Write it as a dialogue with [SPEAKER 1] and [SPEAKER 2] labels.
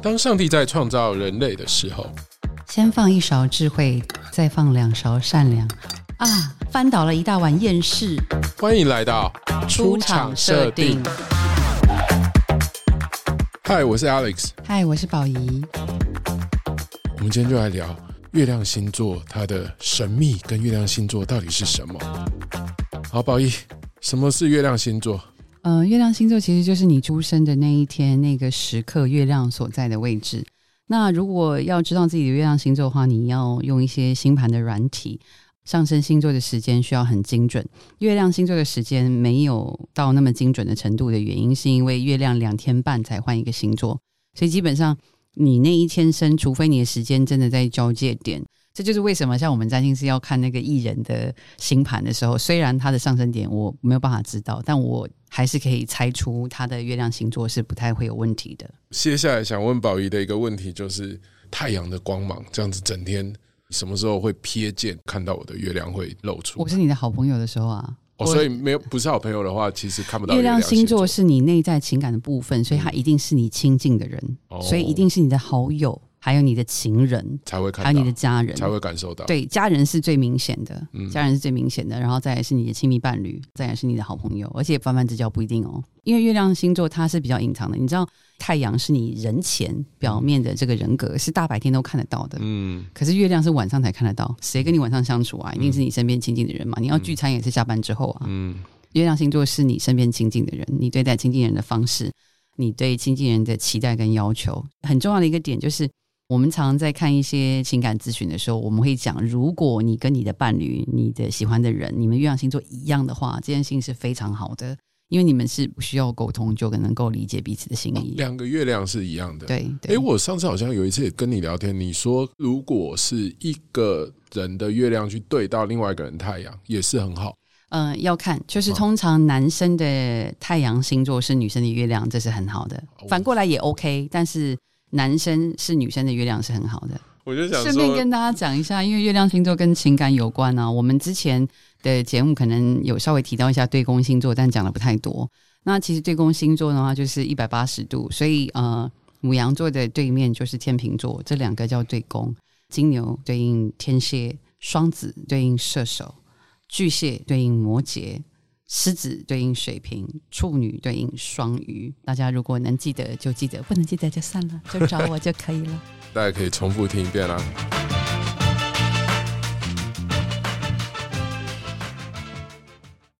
[SPEAKER 1] 当上帝在创造人类的时候，
[SPEAKER 2] 先放一勺智慧，再放两勺善良。啊，翻倒了一大碗厌世。
[SPEAKER 1] 欢迎来到
[SPEAKER 2] 出场设定。
[SPEAKER 1] 嗨，我是 Alex，
[SPEAKER 2] 嗨，我是宝仪。
[SPEAKER 1] 我们今天就来聊月亮星座它的神秘跟月亮星座到底是什么。好，宝仪，什么是月亮星座？
[SPEAKER 2] 呃，月亮星座其实就是你出生的那一天那个时刻月亮所在的位置。那如果要知道自己的月亮星座的话，你要用一些星盘的软体，上升星座的时间需要很精准。月亮星座的时间没有到那么精准的程度的原因，是因为月亮两天半才换一个星座，所以基本上你那一天生，除非你的时间真的在交界点。这就是为什么像我们占星师要看那个艺人的星盘的时候，虽然他的上升点我没有办法知道，但我还是可以猜出他的月亮星座是不太会有问题的。
[SPEAKER 1] 接下来想问宝仪的一个问题就是太阳的光芒这样子整天什么时候会瞥见看到我的月亮会露出？
[SPEAKER 2] 我是你的好朋友的时候啊，
[SPEAKER 1] 哦，所以没有不是好朋友的话，其实看不到
[SPEAKER 2] 月
[SPEAKER 1] 亮
[SPEAKER 2] 星
[SPEAKER 1] 座
[SPEAKER 2] 是你内在情感的部分，所以他一定是你亲近的人，所以一定是你的好友。还有你的情人
[SPEAKER 1] 才会看，
[SPEAKER 2] 还有你的家人
[SPEAKER 1] 才会感受到。
[SPEAKER 2] 对，家人是最明显的，家人是最明显的，然后再来是你的亲密伴侣，再来是你的好朋友，而且泛泛之交不一定哦，因为月亮星座它是比较隐藏的。你知道，太阳是你人前表面的这个人格，是大白天都看得到的，嗯，可是月亮是晚上才看得到。谁跟你晚上相处啊？一定是你身边亲近的人嘛。你要聚餐也是下班之后啊，嗯，月亮星座是你身边亲近的人，你对待亲近人的方式，你对亲近人的期待跟要求，很重要的一个点就是。我们常常在看一些情感咨询的时候，我们会讲，如果你跟你的伴侣、你的喜欢的人，你们月亮星座一样的话，这件事情是非常好的，因为你们是不需要沟通就能够理解彼此的心意。
[SPEAKER 1] 两个月亮是一样的。
[SPEAKER 2] 对。
[SPEAKER 1] 哎，我上次好像有一次也跟你聊天，你说如果是一个人的月亮去对到另外一个人太阳，也是很好。
[SPEAKER 2] 嗯，要看，就是通常男生的太阳星座是女生的月亮，这是很好的。反过来也 OK，但是。男生是女生的月亮是很好的，
[SPEAKER 1] 我就想
[SPEAKER 2] 顺便跟大家讲一下，因为月亮星座跟情感有关呢。我们之前的节目可能有稍微提到一下对宫星座，但讲的不太多。那其实对宫星座的话，就是一百八十度，所以呃，母羊座的对面就是天秤座，这两个叫对宫。金牛对应天蝎，双子对应射手，巨蟹对应摩羯。狮子对应水瓶，处女对应双鱼。大家如果能记得就记得，不能记得就算了，就找我就可以了。
[SPEAKER 1] 大家可以重复听一遍啦。